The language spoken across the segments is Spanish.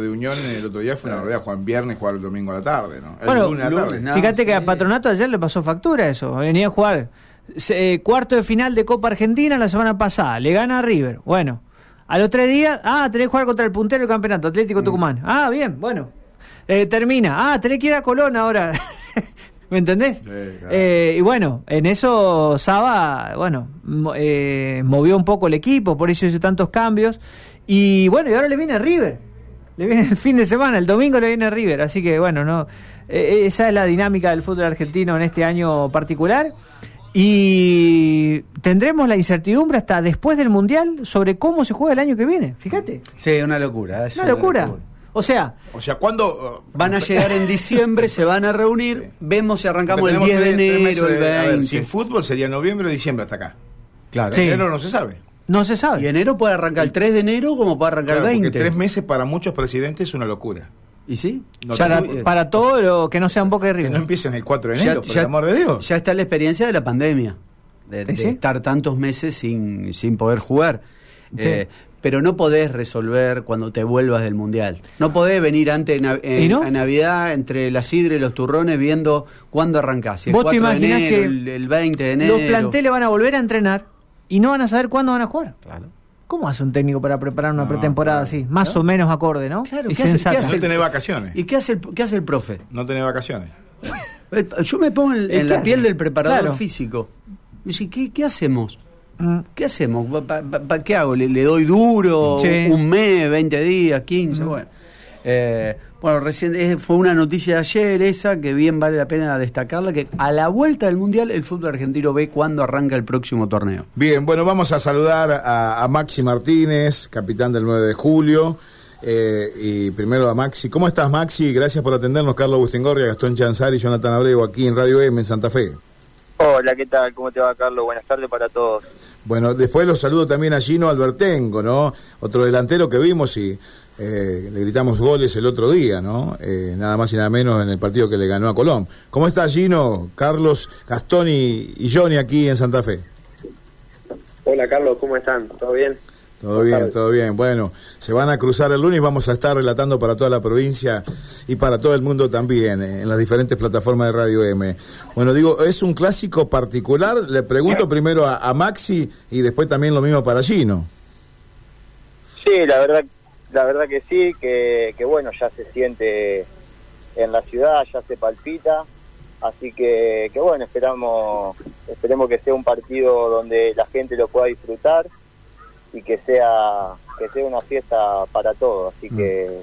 de Unión el otro día fue una realidad, jugar viernes, jugar el domingo a la tarde, ¿no? El Bueno, lunes a la tarde. no. Fíjate que a Patronato ayer le pasó factura eso. Venía a jugar eh, cuarto de final de Copa Argentina la semana pasada. Le gana a River. Bueno, a los tres días, ah, tenés que jugar contra el puntero del campeonato, Atlético Mm. Tucumán. Ah, bien, bueno. Eh, termina. Ah, tenés que ir a Colón ahora. ¿Me entendés? Sí, claro. Eh, y bueno, en eso Saba, bueno, mo- eh, movió un poco el equipo, por eso hizo tantos cambios. Y bueno, y ahora le viene River. Le viene el fin de semana, el domingo le viene River. Así que bueno, no eh, esa es la dinámica del fútbol argentino en este año particular. Y tendremos la incertidumbre hasta después del Mundial sobre cómo se juega el año que viene. Fíjate, Sí, una locura. es una locura. O sea, O sea, ¿cuándo...? uh, Van a llegar en diciembre, se van a reunir, Sí. vemos si arrancamos el tenemos 10 de enero, el de- a ver, 20. sin fútbol sería noviembre o diciembre hasta acá. Claro. Sí. Enero no se sabe. No se sabe. Y enero puede arrancar el 3 de enero como puede arrancar Claro, el porque 20. tres meses para muchos presidentes es una locura. ¿Y sí? No para, todo lo que no sea un poco de Que no empiecen el 4 de enero, por el amor de Dios. ya está la experiencia de la pandemia, de, de ¿Sí? estar tantos meses sin, sin poder jugar. Sí. Eh, pero no podés resolver cuando te vuelvas del mundial. No podés venir antes en- ¿Y no? a Navidad entre la sidra y los turrones viendo cuándo arrancás. Si el ¿Vos te 4 de imaginás enero, que el, el 20 de enero. Los planteles van a volver a entrenar y no van a saber cuándo van a jugar. Claro. ¿Cómo hace un técnico para preparar una No, pretemporada claro. así? Más o menos acorde, ¿no? Claro, y ¿qué hace- sensata. qué hace No tenés vacaciones. ¿Y qué hace el, qué hace el profe? No tenés vacaciones. Eh, Yo me pongo en, ¿Y en qué la hace? piel del preparador Claro. físico. Y dice, ¿qué, qué hacemos? Mm. ¿Qué hacemos? ¿Pa- pa- pa- ¿Qué hago? ¿Le, le doy duro? Sí. ¿Un mes, 20 días, 15? Mm. Bueno, Eh, bueno recién eh, fue una noticia de ayer esa que bien vale la pena destacarla, que a la vuelta del Mundial el fútbol argentino ve cuándo arranca el próximo torneo. Bien, bueno, vamos a saludar a, a Maxi Martínez, capitán del 9 de julio. eh, y primero a Maxi. ¿Cómo estás, Maxi? Gracias por atendernos, Carlos Bustingorria, Gastón Chanzari y Jonathan Abrego, aquí en Radio M, en Santa Fe. Hola, ¿qué tal? ¿Cómo te va, Carlos? Buenas tardes para todos. Bueno, después los saludo también a Gino Albertengo, ¿no? Otro delantero que vimos y eh, le gritamos goles el otro día, ¿no? Eh, nada más y nada menos en el partido que le ganó a Colón. ¿Cómo está Gino, Carlos, Gastón y, y Johnny aquí en Santa Fe? Hola Carlos, ¿cómo están? ¿Todo bien? Todo bien, todo bien. Bueno, se van a cruzar el lunes, vamos a estar relatando para toda la provincia y para todo el mundo también, eh, en las diferentes plataformas de Radio M. Bueno, digo, es un clásico particular, le pregunto primero a, a Maxi y después también lo mismo para Gino. Sí, la verdad, la verdad que sí, que, que bueno, ya se siente en la ciudad, ya se palpita, así que, que bueno, esperamos, esperemos que sea un partido donde la gente lo pueda disfrutar y que sea, que sea una fiesta para todos, así que,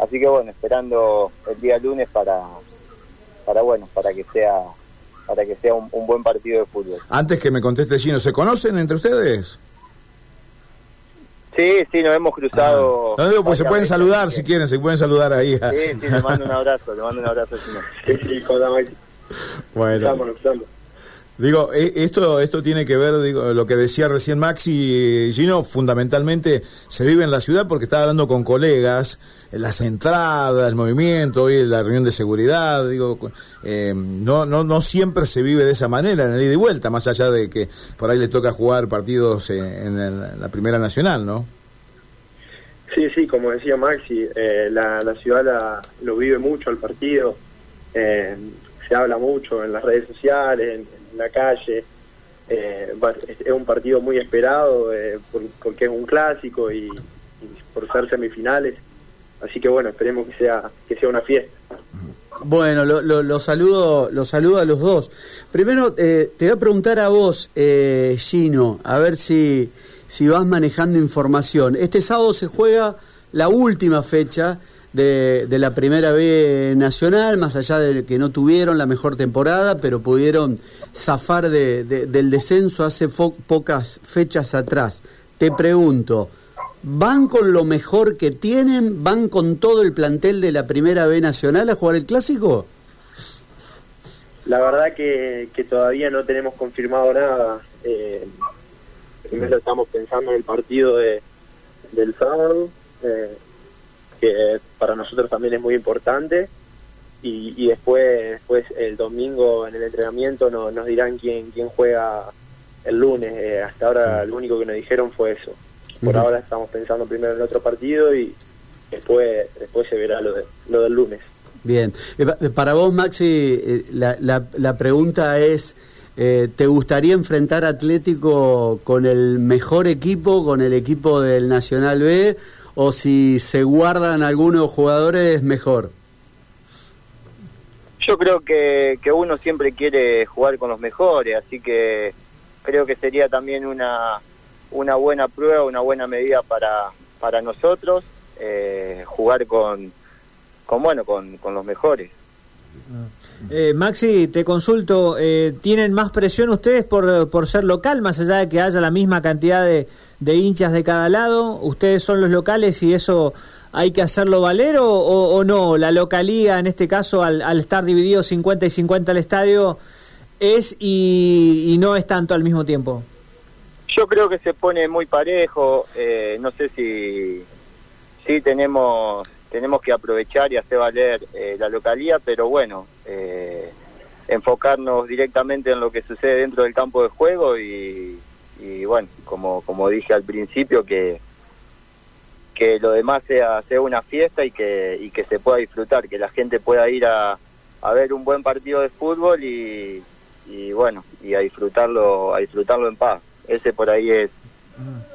así que bueno, esperando el día lunes para, para bueno, para que sea, para que sea un, un buen partido de fútbol. Antes que me conteste Gino, ¿se conocen entre ustedes? Sí, sí, nos hemos cruzado. Ah. No digo, pues se pueden saludar si quieren, se pueden saludar ahí. a- Sí, sí, le mando un abrazo, le mando un abrazo. Sí, sí. Bueno, Estamos, estamos. Digo, eh, esto esto tiene que ver, digo, lo que decía recién Maxi, Gino, fundamentalmente se vive en la ciudad porque estaba hablando con colegas, eh, las entradas, el movimiento, hoy la reunión de seguridad, digo, eh, no, no, no siempre se vive de esa manera, en el ida y vuelta, más allá de que por ahí le toca jugar partidos eh, en, la Primera Nacional, ¿no? Sí, sí, como decía Maxi, eh, la, la ciudad la- lo vive mucho el partido, se habla mucho en las redes sociales, en la calle, eh, es, un partido muy esperado eh, por- porque es un clásico y, por ser semifinales, así que bueno, esperemos que sea, que sea una fiesta. Bueno, lo, lo- lo saludo, lo saludo a los dos. Primero, eh, te voy a preguntar a vos, Gino, a ver si, si vas manejando información. Este sábado se juega la última fecha de, de la Primera B Nacional, más allá de que no tuvieron la mejor temporada, pero pudieron zafar de- de- del descenso hace pocas fechas atrás. Te pregunto, ¿van con lo mejor que tienen? ¿Van con todo el plantel de la Primera B Nacional a jugar el Clásico? La verdad que, que todavía no tenemos confirmado nada. Eh, primero estamos pensando en el partido de, del sábado, eh, que para nosotros también es muy importante. Y, y después, después el domingo en el entrenamiento no- nos dirán quién, quién juega el lunes. Eh, hasta ahora lo único que nos dijeron fue eso. Por ahora estamos pensando primero en el otro partido y, después después se verá lo, de, lo del lunes. Bien, eh, para vos Maxi, la, la, la pregunta es, ¿te gustaría enfrentar Atlético con el mejor equipo, con el equipo del Nacional B, o si se guardan algunos jugadores mejor? Yo creo que, que uno siempre quiere jugar con los mejores, así que creo que sería también una, una buena prueba, una buena medida para, para nosotros eh, jugar con, con bueno con, con los mejores. Eh, Maxi, te consulto, eh, ¿tienen más presión ustedes por, por ser local, más allá de que haya la misma cantidad de, de hinchas de cada lado? ¿Ustedes son los locales y eso hay que hacerlo valer o, no? La localía, en este caso, al, al, estar dividido 50 y 50 el estadio, es y, y, no es tanto al mismo tiempo. Yo creo que se pone muy parejo, eh, no sé si, si tenemos tenemos que aprovechar y hacer valer eh, la localía, pero bueno, eh, enfocarnos directamente en lo que sucede dentro del campo de juego y, y bueno, como, como dije al principio, que, que lo demás sea, sea una fiesta y que, y que se pueda disfrutar, que la gente pueda ir a, a ver un buen partido de fútbol y, y bueno, y a disfrutarlo, a disfrutarlo en paz. Ese por ahí es,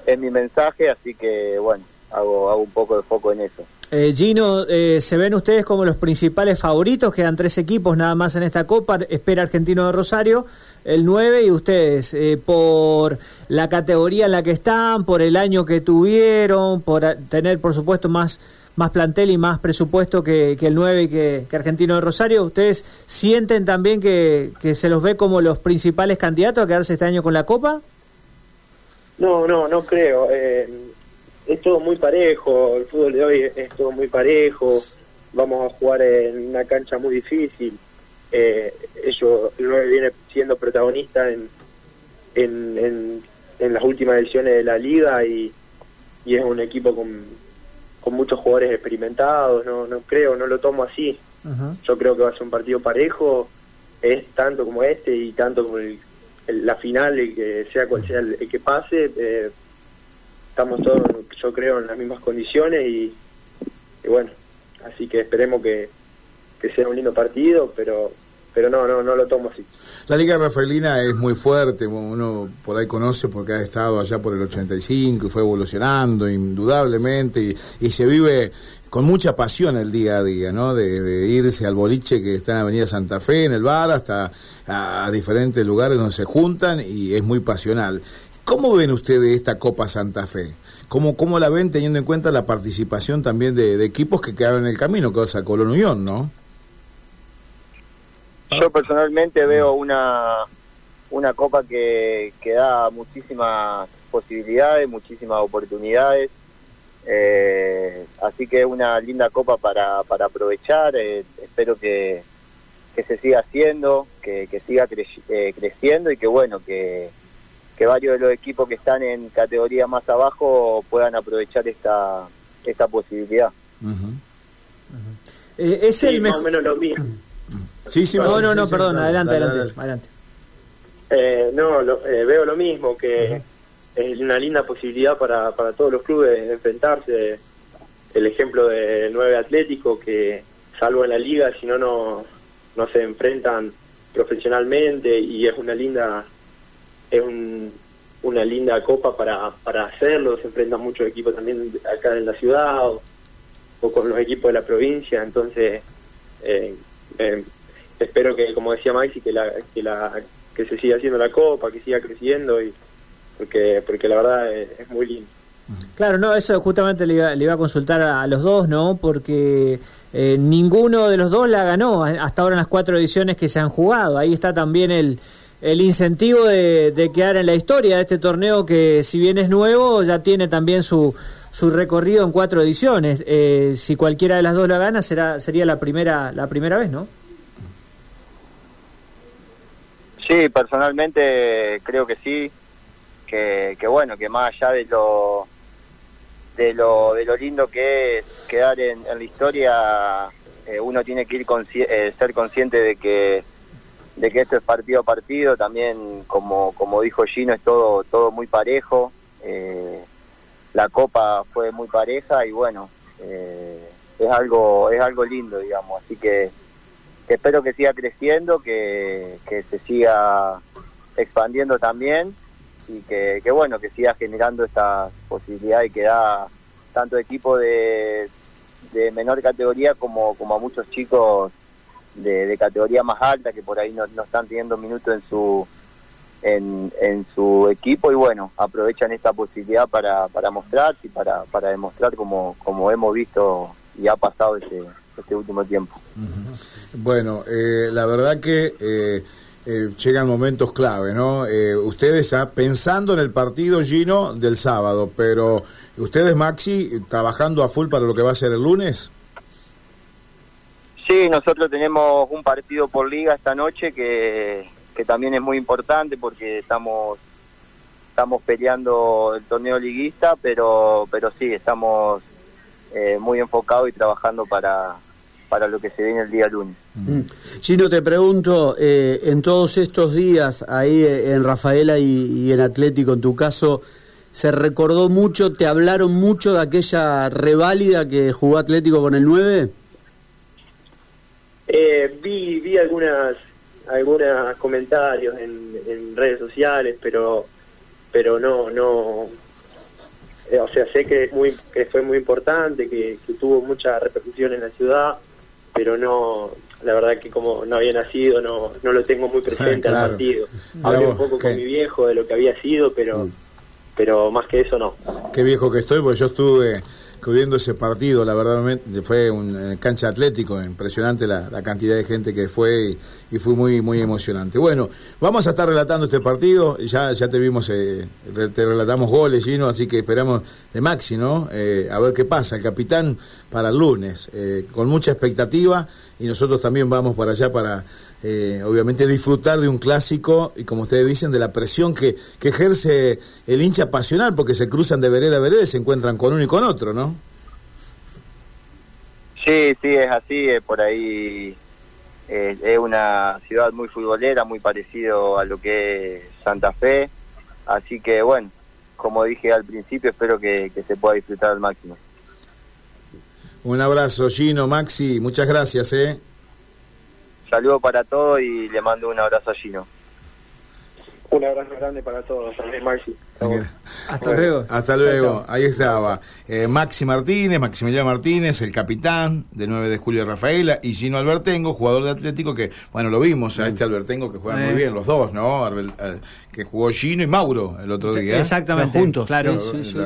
es mi mensaje, así que bueno, hago, hago un poco de foco en eso. Eh, Gino, eh, ¿se ven ustedes como los principales favoritos? Quedan tres equipos nada más en esta Copa. Espera Argentino de Rosario, el 9 y ustedes, eh, por la categoría en la que están, por el año que tuvieron, por tener, por supuesto, más, más plantel y más presupuesto que, el 9 y que, que, Argentino de Rosario, ¿ustedes sienten también que, que se los ve como los principales candidatos a quedarse este año con la Copa? No, no, no creo. Eh, es todo muy parejo, el fútbol de hoy es, todo muy parejo, vamos a jugar en una cancha muy difícil. Eh, ellos, el 9 viene siendo protagonista en, en, en, en, las últimas ediciones de la liga y, y es un equipo con, con muchos jugadores experimentados, no, no creo, no lo tomo así. Uh -huh. Yo creo que va a ser un partido parejo, es tanto como este y tanto como el, el, la final, el que sea cual sea el, el que pase. Eh, estamos todos, yo creo, en las mismas condiciones y, bueno, así que esperemos que, que, sea un lindo partido, pero pero no, no, no lo tomo así. La Liga Rafaelina es muy fuerte, uno por ahí conoce porque ha estado allá por el 85 y fue evolucionando indudablemente y, y se vive con mucha pasión el día a día, ¿no? De, irse al boliche que está en Avenida Santa Fe, en el bar, hasta a diferentes lugares donde se juntan y es muy pasional. ¿Cómo ven ustedes esta Copa Santa Fe? ¿Cómo, ¿Cómo la ven teniendo en cuenta la participación también de, equipos que quedaron en el camino, que a Colón Unión, no? Yo personalmente veo una, una Copa que, da muchísimas posibilidades, muchísimas oportunidades. Eh, así que es una linda Copa para, para aprovechar. Eh, espero que, que se siga haciendo, que, que siga eh, creciendo y que bueno, que que varios de los equipos que están en categoría más abajo puedan aprovechar esta esta posibilidad. Uh -huh. Uh -huh. Eh, es sí, el o menos lo mismo. Sí, sí, no, no, no, sí, perdón, sí, adelante, dale, adelante, dale. adelante. Eh, no, lo, eh, veo lo mismo, que uh -huh. es una linda posibilidad para, para todos los clubes enfrentarse. El ejemplo de Nueve Atlético, que salvo en la liga, si no, no, no se enfrentan profesionalmente y es una linda es un, una linda copa para, para hacerlo, se enfrentan muchos equipos también acá en la ciudad o, con los equipos de la provincia, entonces eh, eh, espero que, como decía Maxi, que la, que la que se siga haciendo la copa, que siga creciendo y porque porque la verdad es, es muy lindo. Claro, no, eso justamente le iba, le iba a consultar a, a, los dos, ¿no? Porque eh, ninguno de los dos la ganó hasta ahora en las cuatro ediciones que se han jugado. Ahí está también el, el incentivo de, de, quedar en la historia de este torneo que si bien es nuevo ya tiene también su, su recorrido en cuatro ediciones. Eh, si cualquiera de las dos la gana será sería la primera la primera vez no sí personalmente creo que sí que, bueno que más allá de lo de lo de lo lindo que es quedar en, la historia eh, uno tiene que ir eh, ser consciente de que de que esto es partido a partido, también como, como dijo Gino, es todo, todo muy parejo, eh, la copa fue muy pareja y bueno, eh, es algo es algo lindo, digamos. Así que, espero que siga creciendo, que, que se siga expandiendo también y que, que bueno, que siga generando esta posibilidad y que da tanto equipo de, de menor categoría como, como a muchos chicos de, categoría más alta que por ahí no, no están teniendo minutos en su en, en su equipo y bueno, aprovechan esta posibilidad para, para mostrarse y para, para demostrar como, como hemos visto y ha pasado este, este último tiempo. Bueno, eh, la verdad que eh, eh, llegan momentos clave, ¿no? Eh, ustedes ya pensando en el partido, Gino, del sábado, pero ustedes, Maxi, trabajando a full para lo que va a ser el lunes. Sí, nosotros tenemos un partido por liga esta noche que, que también es muy importante porque estamos estamos peleando el torneo liguista, pero pero sí, estamos eh, muy enfocados y trabajando para, para lo que se viene el día lunes. Mm. Gino, te pregunto, eh, en todos estos días, ahí eh, en Rafaela y, y en Atlético, en tu caso, ¿se recordó mucho, te hablaron mucho de aquella reválida que jugó Atlético con el 9? Eh, vi, vi algunas algunos comentarios en, en redes sociales, pero pero no no eh, o sea sé que muy que fue muy importante, que, que tuvo mucha repercusión en la ciudad, pero no la verdad que como no había nacido no no lo tengo muy presente Claro. al partido. Hablé un poco ¿qué? con mi viejo de lo que había sido, pero Mm. pero más que eso no. Qué viejo que estoy, porque yo estuve cubriendo ese partido, la verdad fue un eh, cancha atlético, impresionante la, cantidad de gente que fue y, fue muy muy emocionante. Bueno, vamos a estar relatando este partido, ya ya te vimos, eh, te relatamos goles, Gino, así que esperamos de Maxi, ¿no? Eh, a ver qué pasa, el capitán para el lunes, eh, con mucha expectativa y nosotros también vamos para allá para eh, obviamente disfrutar de un clásico y como ustedes dicen de la presión que, que ejerce el hincha pasional porque se cruzan de vereda a vereda y se encuentran con uno y con otro, ¿no? Sí, sí, es así, eh, por ahí eh, es una ciudad muy futbolera, muy parecido a lo que es Santa Fe, así que bueno, como dije al principio, espero que, que se pueda disfrutar al máximo. Un abrazo, Gino, Maxi, muchas gracias, ¿eh? Saludos para todos y le mando un abrazo a Gino. Un abrazo grande para todos, también Maxi. Hasta luego. Hasta luego, ahí estaba. Eh, Maxi Martínez, Maximiliano Martínez, el capitán de 9 de julio de Rafaela, y Gino Albertengo, jugador de Atlético, que, bueno, lo vimos a este Albertengo que juegan muy bien, los dos, ¿no? Arbel- eh, que jugó Gino y Mauro el otro día. Exactamente. Juntos, Claro. sí, sí,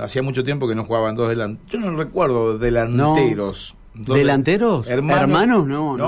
hacía mucho tiempo que no jugaban dos delanteros. Yo no recuerdo delanteros. ¿Delanteros? Hermanos. ¿Hermanos? No, no.